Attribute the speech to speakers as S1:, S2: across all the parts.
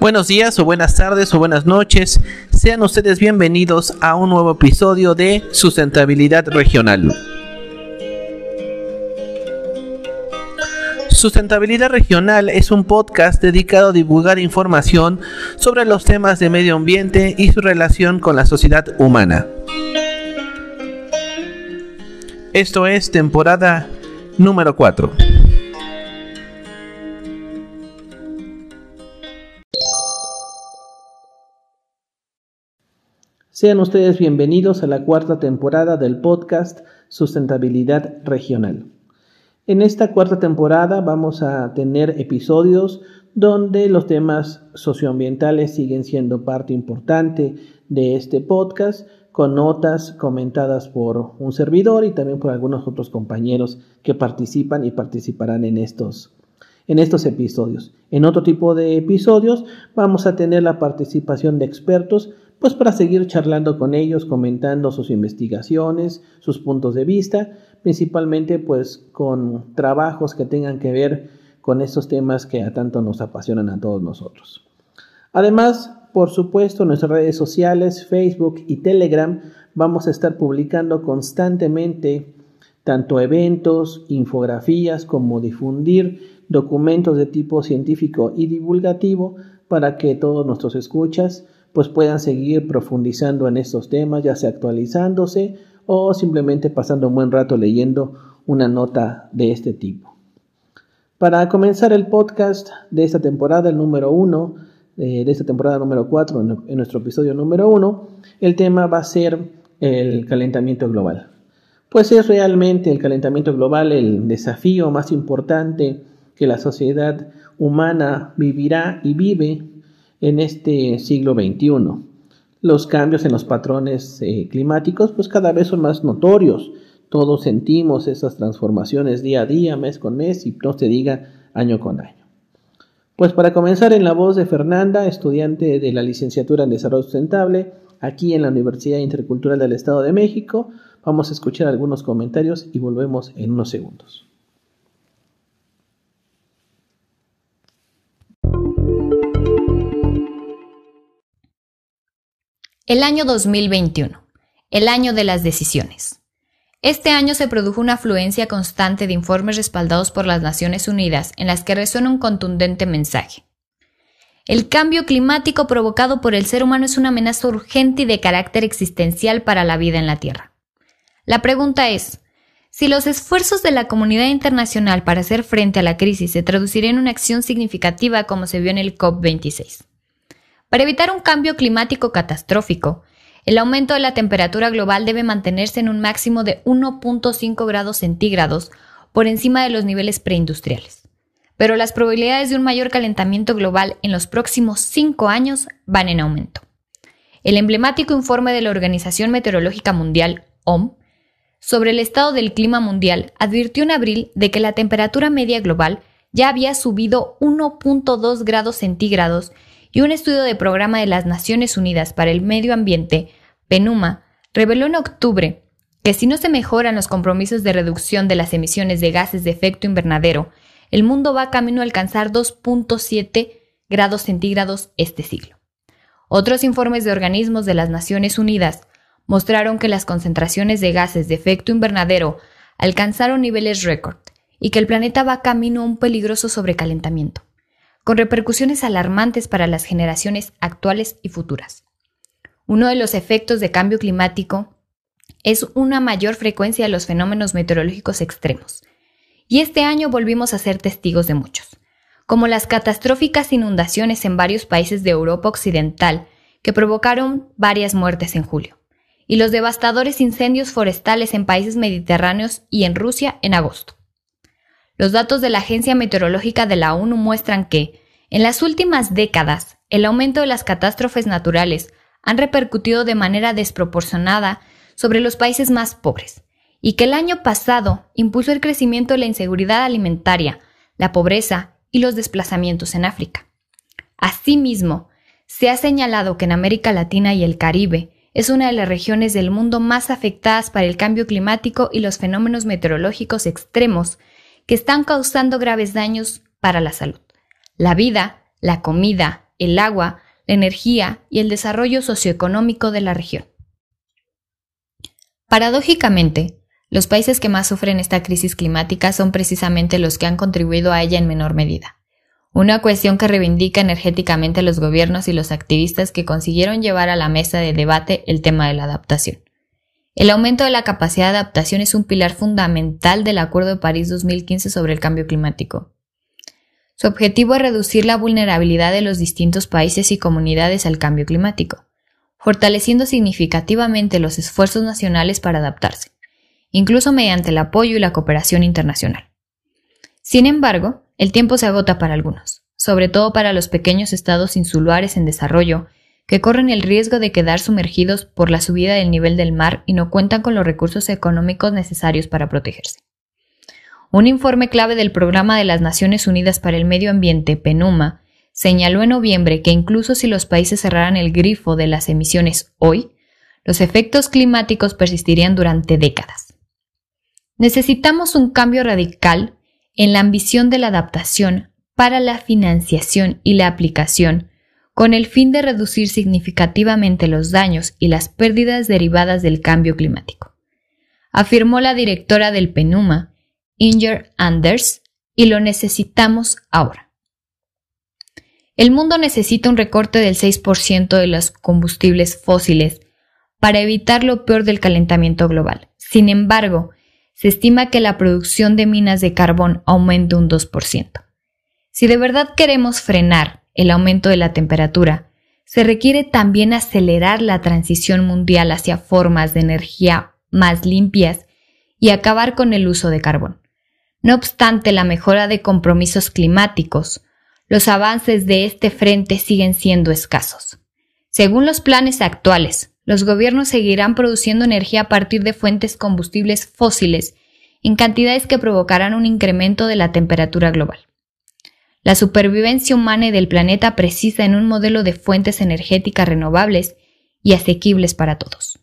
S1: Buenos días o buenas tardes o buenas noches. Sean ustedes bienvenidos a un nuevo episodio de Sustentabilidad Regional. Sustentabilidad Regional es un podcast dedicado a divulgar información sobre los temas de medio ambiente y su relación con la sociedad humana. Esto es temporada número 4. Sean ustedes bienvenidos a la cuarta temporada del podcast Sustentabilidad Regional. En esta cuarta temporada vamos a tener episodios donde los temas socioambientales siguen siendo parte importante de este podcast, con notas comentadas por un servidor y también por algunos otros compañeros que participan y participarán en estos, en estos episodios. En otro tipo de episodios vamos a tener la participación de expertos pues para seguir charlando con ellos, comentando sus investigaciones, sus puntos de vista, principalmente pues con trabajos que tengan que ver con estos temas que a tanto nos apasionan a todos nosotros. Además, por supuesto, en nuestras redes sociales, Facebook y Telegram, vamos a estar publicando constantemente tanto eventos, infografías, como difundir documentos de tipo científico y divulgativo para que todos nuestros escuchas pues puedan seguir profundizando en estos temas, ya sea actualizándose o simplemente pasando un buen rato leyendo una nota de este tipo. Para comenzar el podcast de esta temporada, el número uno, eh, de esta temporada número 4, en nuestro episodio número uno, el tema va a ser el calentamiento global. Pues es realmente el calentamiento global el desafío más importante que la sociedad humana vivirá y vive en este siglo XXI. Los cambios en los patrones eh, climáticos pues cada vez son más notorios. Todos sentimos esas transformaciones día a día, mes con mes y no se diga año con año. Pues para comenzar en la voz de Fernanda, estudiante de la licenciatura en Desarrollo Sustentable, aquí en la Universidad Intercultural del Estado de México, vamos a escuchar algunos comentarios y volvemos en unos segundos.
S2: El año 2021, el año de las decisiones. Este año se produjo una afluencia constante de informes respaldados por las Naciones Unidas en las que resuena un contundente mensaje. El cambio climático provocado por el ser humano es una amenaza urgente y de carácter existencial para la vida en la Tierra. La pregunta es, si los esfuerzos de la comunidad internacional para hacer frente a la crisis se traducirían en una acción significativa como se vio en el COP26. Para evitar un cambio climático catastrófico, el aumento de la temperatura global debe mantenerse en un máximo de 1.5 grados centígrados por encima de los niveles preindustriales. Pero las probabilidades de un mayor calentamiento global en los próximos cinco años van en aumento. El emblemático informe de la Organización Meteorológica Mundial, OM, sobre el estado del clima mundial advirtió en abril de que la temperatura media global ya había subido 1.2 grados centígrados y un estudio del Programa de las Naciones Unidas para el Medio Ambiente, PENUMA, reveló en octubre que si no se mejoran los compromisos de reducción de las emisiones de gases de efecto invernadero, el mundo va camino a alcanzar 2.7 grados centígrados este siglo. Otros informes de organismos de las Naciones Unidas mostraron que las concentraciones de gases de efecto invernadero alcanzaron niveles récord y que el planeta va camino a un peligroso sobrecalentamiento con repercusiones alarmantes para las generaciones actuales y futuras. Uno de los efectos de cambio climático es una mayor frecuencia de los fenómenos meteorológicos extremos. Y este año volvimos a ser testigos de muchos, como las catastróficas inundaciones en varios países de Europa Occidental que provocaron varias muertes en julio, y los devastadores incendios forestales en países mediterráneos y en Rusia en agosto. Los datos de la Agencia Meteorológica de la ONU muestran que, en las últimas décadas, el aumento de las catástrofes naturales han repercutido de manera desproporcionada sobre los países más pobres, y que el año pasado impulsó el crecimiento de la inseguridad alimentaria, la pobreza y los desplazamientos en África. Asimismo, se ha señalado que en América Latina y el Caribe es una de las regiones del mundo más afectadas para el cambio climático y los fenómenos meteorológicos extremos que están causando graves daños para la salud, la vida, la comida, el agua, la energía y el desarrollo socioeconómico de la región. Paradójicamente, los países que más sufren esta crisis climática son precisamente los que han contribuido a ella en menor medida. Una cuestión que reivindica energéticamente los gobiernos y los activistas que consiguieron llevar a la mesa de debate el tema de la adaptación. El aumento de la capacidad de adaptación es un pilar fundamental del Acuerdo de París 2015 sobre el cambio climático. Su objetivo es reducir la vulnerabilidad de los distintos países y comunidades al cambio climático, fortaleciendo significativamente los esfuerzos nacionales para adaptarse incluso mediante el apoyo y la cooperación internacional. Sin embargo, el tiempo se agota para algunos, sobre todo para los pequeños estados insulares en desarrollo, que corren el riesgo de quedar sumergidos por la subida del nivel del mar y no cuentan con los recursos económicos necesarios para protegerse. Un informe clave del Programa de las Naciones Unidas para el Medio Ambiente, PENUMA, señaló en noviembre que incluso si los países cerraran el grifo de las emisiones hoy, los efectos climáticos persistirían durante décadas. Necesitamos un cambio radical en la ambición de la adaptación para la financiación y la aplicación, con el fin de reducir significativamente los daños y las pérdidas derivadas del cambio climático, afirmó la directora del PENUMA, Inger Anders, y lo necesitamos ahora. El mundo necesita un recorte del 6% de los combustibles fósiles para evitar lo peor del calentamiento global. Sin embargo, se estima que la producción de minas de carbón aumente un 2%. Si de verdad queremos frenar el aumento de la temperatura, se requiere también acelerar la transición mundial hacia formas de energía más limpias y acabar con el uso de carbón. No obstante la mejora de compromisos climáticos, los avances de este frente siguen siendo escasos. Según los planes actuales, los gobiernos seguirán produciendo energía a partir de fuentes combustibles fósiles en cantidades que provocarán un incremento de la temperatura global. La supervivencia humana y del planeta precisa en un modelo de fuentes energéticas renovables y asequibles para todos.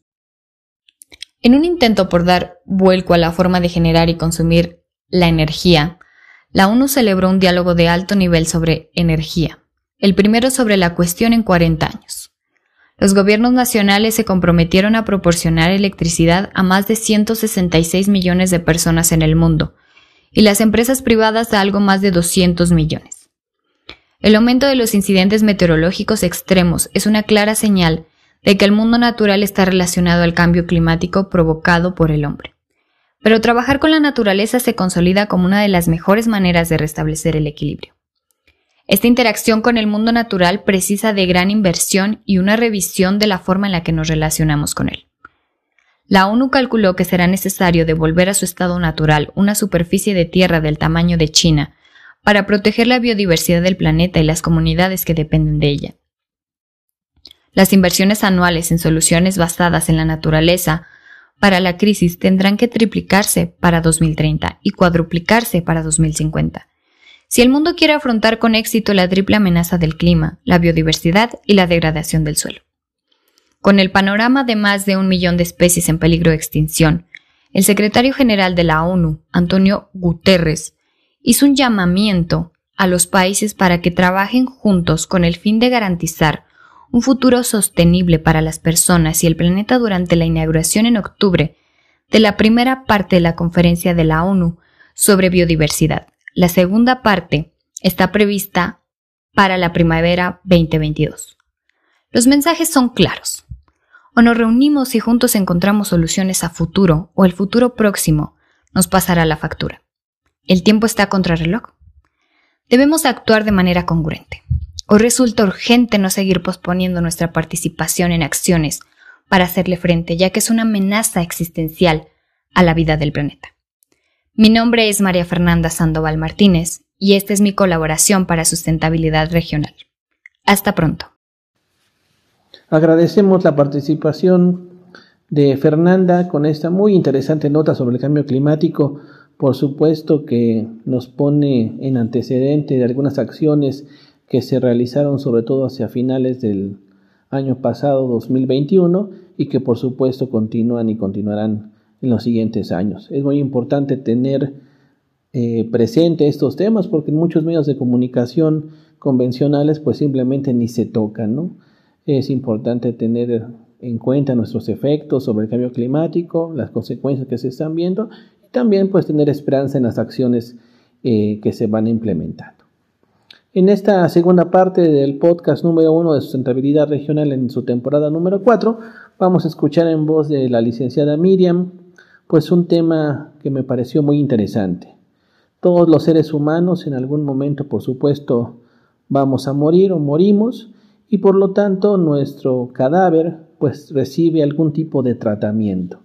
S2: En un intento por dar vuelco a la forma de generar y consumir la energía, la ONU celebró un diálogo de alto nivel sobre energía, el primero sobre la cuestión en 40 años los gobiernos nacionales se comprometieron a proporcionar electricidad a más de 166 millones de personas en el mundo, y las empresas privadas a algo más de 200 millones. El aumento de los incidentes meteorológicos extremos es una clara señal de que el mundo natural está relacionado al cambio climático provocado por el hombre. Pero trabajar con la naturaleza se consolida como una de las mejores maneras de restablecer el equilibrio. Esta interacción con el mundo natural precisa de gran inversión y una revisión de la forma en la que nos relacionamos con él. La ONU calculó que será necesario devolver a su estado natural una superficie de tierra del tamaño de China para proteger la biodiversidad del planeta y las comunidades que dependen de ella. Las inversiones anuales en soluciones basadas en la naturaleza para la crisis tendrán que triplicarse para 2030 y cuadruplicarse para 2050 si el mundo quiere afrontar con éxito la triple amenaza del clima, la biodiversidad y la degradación del suelo. Con el panorama de más de un millón de especies en peligro de extinción, el secretario general de la ONU, Antonio Guterres, hizo un llamamiento a los países para que trabajen juntos con el fin de garantizar un futuro sostenible para las personas y el planeta durante la inauguración en octubre de la primera parte de la conferencia de la ONU sobre biodiversidad, la segunda parte está prevista para la primavera 2022. Los mensajes son claros. O nos reunimos y juntos encontramos soluciones a futuro o el futuro próximo nos pasará la factura. El tiempo está contra reloj. Debemos actuar de manera congruente. Hoy resulta urgente no seguir posponiendo nuestra participación en acciones para hacerle frente, ya que es una amenaza existencial a la vida del planeta. Mi nombre es María Fernanda Sandoval Martínez y esta es mi colaboración para sustentabilidad regional. Hasta pronto.
S1: Agradecemos la participación de Fernanda con esta muy interesante nota sobre el cambio climático. Por supuesto que nos pone en antecedente de algunas acciones que se realizaron sobre todo hacia finales del año pasado 2021 y que por supuesto continúan y continuarán en los siguientes años. Es muy importante tener eh, presente estos temas porque en muchos medios de comunicación convencionales pues simplemente ni se tocan, ¿no? Es importante tener en cuenta nuestros efectos sobre el cambio climático, las consecuencias que se están viendo y también pues tener esperanza en las acciones eh, que se van implementando. En esta segunda parte del podcast número uno de sustentabilidad regional en su temporada número 4, vamos a escuchar en voz de la licenciada Miriam, pues un tema que me pareció muy interesante. Todos los seres humanos en algún momento, por supuesto, vamos a morir o morimos y por lo tanto nuestro cadáver pues recibe algún tipo de tratamiento.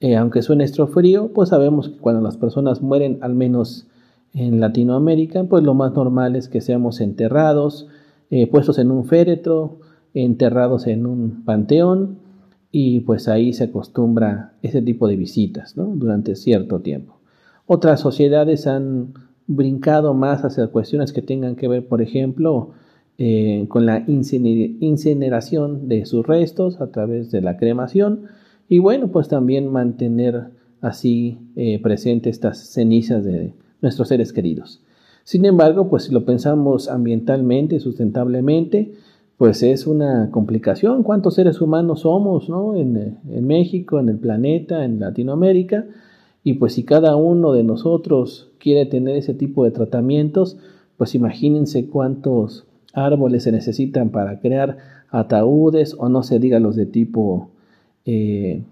S1: Eh, aunque suene frío, pues sabemos que cuando las personas mueren, al menos en Latinoamérica, pues lo más normal es que seamos enterrados, eh, puestos en un féretro, enterrados en un panteón y pues ahí se acostumbra ese tipo de visitas durante cierto tiempo. Otras sociedades han brincado más hacia cuestiones que tengan que ver, por ejemplo, eh, con la incineración de sus restos a través de la cremación y bueno, pues también mantener así eh, presentes estas cenizas de nuestros seres queridos. Sin embargo, pues si lo pensamos ambientalmente, sustentablemente, pues es una complicación. ¿Cuántos seres humanos somos ¿no? en, México, en el planeta, en Latinoamérica? Y pues si cada uno de nosotros quiere tener ese tipo de tratamientos, pues imagínense cuántos árboles se necesitan para crear ataúdes o no se diga los de tipo eh,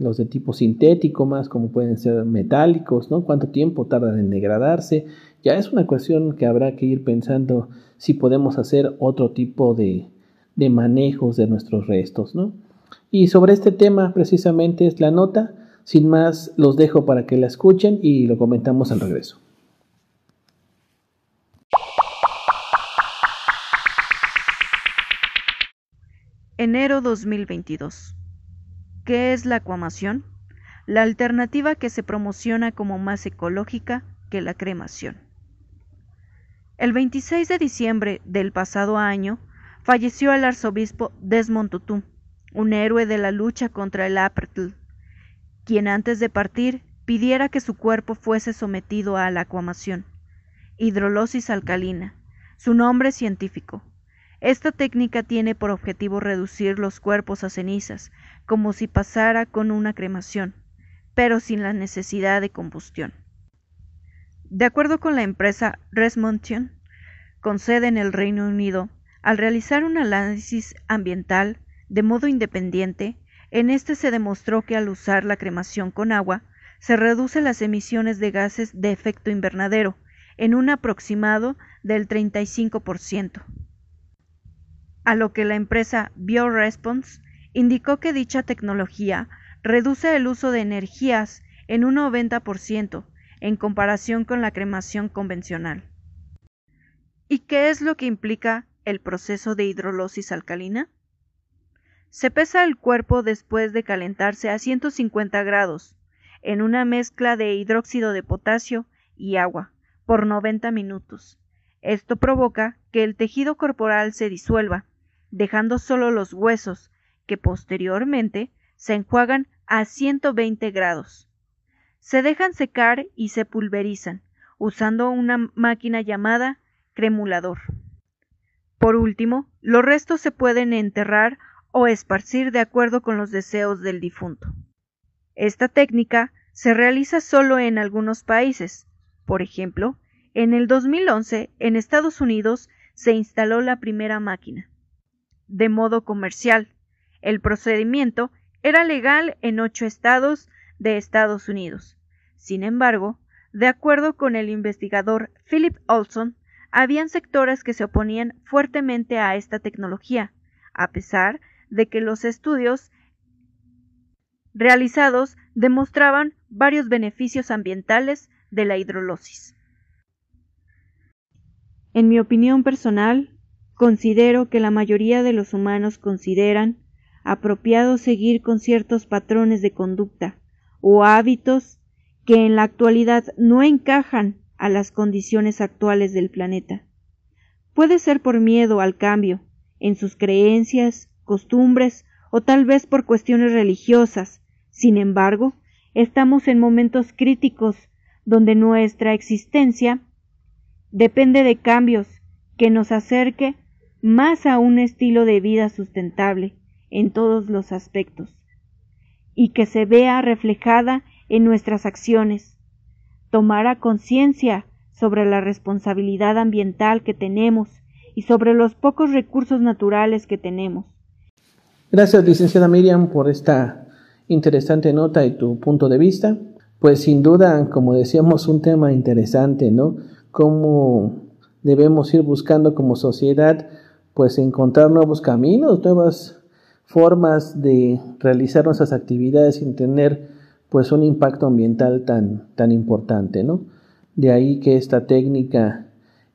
S1: los de tipo sintético más como pueden ser metálicos, ¿no? Cuánto tiempo tardan en degradarse. Ya es una cuestión que habrá que ir pensando si podemos hacer otro tipo de, de manejos de nuestros restos, ¿no? Y sobre este tema precisamente es la nota. Sin más, los dejo para que la escuchen y lo comentamos al regreso.
S3: Enero 2022. ¿Qué es la acuamación? La alternativa que se promociona como más ecológica que la cremación. El 26 de diciembre del pasado año falleció el arzobispo Desmond Tutu, un héroe de la lucha contra el apartheid, quien antes de partir pidiera que su cuerpo fuese sometido a la acuamación, hidrolosis alcalina, su nombre científico. Esta técnica tiene por objetivo reducir los cuerpos a cenizas, como si pasara con una cremación, pero sin la necesidad de combustión. De acuerdo con la empresa Resmontion, con sede en el Reino Unido, al realizar un análisis ambiental de modo independiente, en este se demostró que al usar la cremación con agua, se reducen las emisiones de gases de efecto invernadero en un aproximado del 35% a lo que la empresa BioResponse indicó que dicha tecnología reduce el uso de energías en un 90% en comparación con la cremación convencional. ¿Y qué es lo que implica el proceso de hidrolosis alcalina? Se pesa el cuerpo después de calentarse a 150 grados en una mezcla de hidróxido de potasio y agua por 90 minutos. Esto provoca que el tejido corporal se disuelva dejando solo los huesos, que posteriormente se enjuagan a 120 grados. Se dejan secar y se pulverizan, usando una máquina llamada cremulador. Por último, los restos se pueden enterrar o esparcir de acuerdo con los deseos del difunto. Esta técnica se realiza solo en algunos países. Por ejemplo, en el 2011 en Estados Unidos se instaló la primera máquina de modo comercial. El procedimiento era legal en ocho estados de Estados Unidos. Sin embargo, de acuerdo con el investigador Philip Olson, habían sectores que se oponían fuertemente a esta tecnología, a pesar de que los estudios realizados demostraban varios beneficios ambientales de la hidrolosis. En mi opinión personal, Considero que la mayoría de los humanos consideran apropiado seguir con ciertos patrones de conducta o hábitos que en la actualidad no encajan a las condiciones actuales del planeta. Puede ser por miedo al cambio en sus creencias, costumbres o tal vez por cuestiones religiosas. Sin embargo, estamos en momentos críticos donde nuestra existencia depende de cambios que nos acerque más a un estilo de vida sustentable en todos los aspectos y que se vea reflejada en nuestras acciones. Tomara conciencia sobre la responsabilidad ambiental que tenemos y sobre los pocos recursos naturales que tenemos.
S1: Gracias, licenciada Miriam, por esta interesante nota y tu punto de vista. Pues sin duda, como decíamos, un tema interesante, ¿no? Cómo debemos ir buscando como sociedad, pues encontrar nuevos caminos, nuevas formas de realizar nuestras actividades sin tener pues un impacto ambiental tan, tan importante, ¿no? De ahí que esta técnica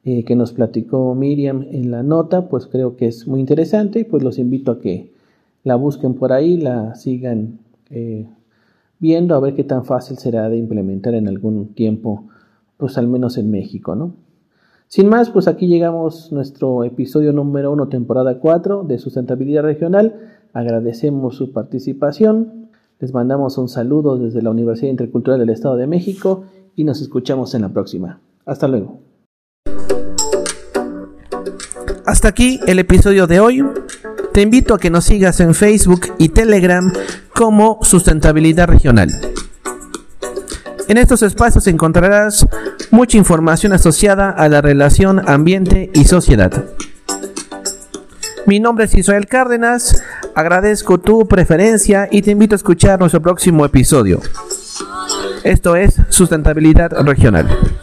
S1: eh, que nos platicó Miriam en la nota, pues creo que es muy interesante y pues los invito a que la busquen por ahí, la sigan eh, viendo a ver qué tan fácil será de implementar en algún tiempo, pues al menos en México, ¿no? Sin más, pues aquí llegamos nuestro episodio número uno, temporada 4 de sustentabilidad regional. Agradecemos su participación. Les mandamos un saludo desde la Universidad Intercultural del Estado de México y nos escuchamos en la próxima. Hasta luego. Hasta aquí el episodio de hoy. Te invito a que nos sigas en Facebook y Telegram como Sustentabilidad Regional. En estos espacios encontrarás mucha información asociada a la relación ambiente y sociedad. Mi nombre es Israel Cárdenas, agradezco tu preferencia y te invito a escuchar nuestro próximo episodio. Esto es Sustentabilidad Regional.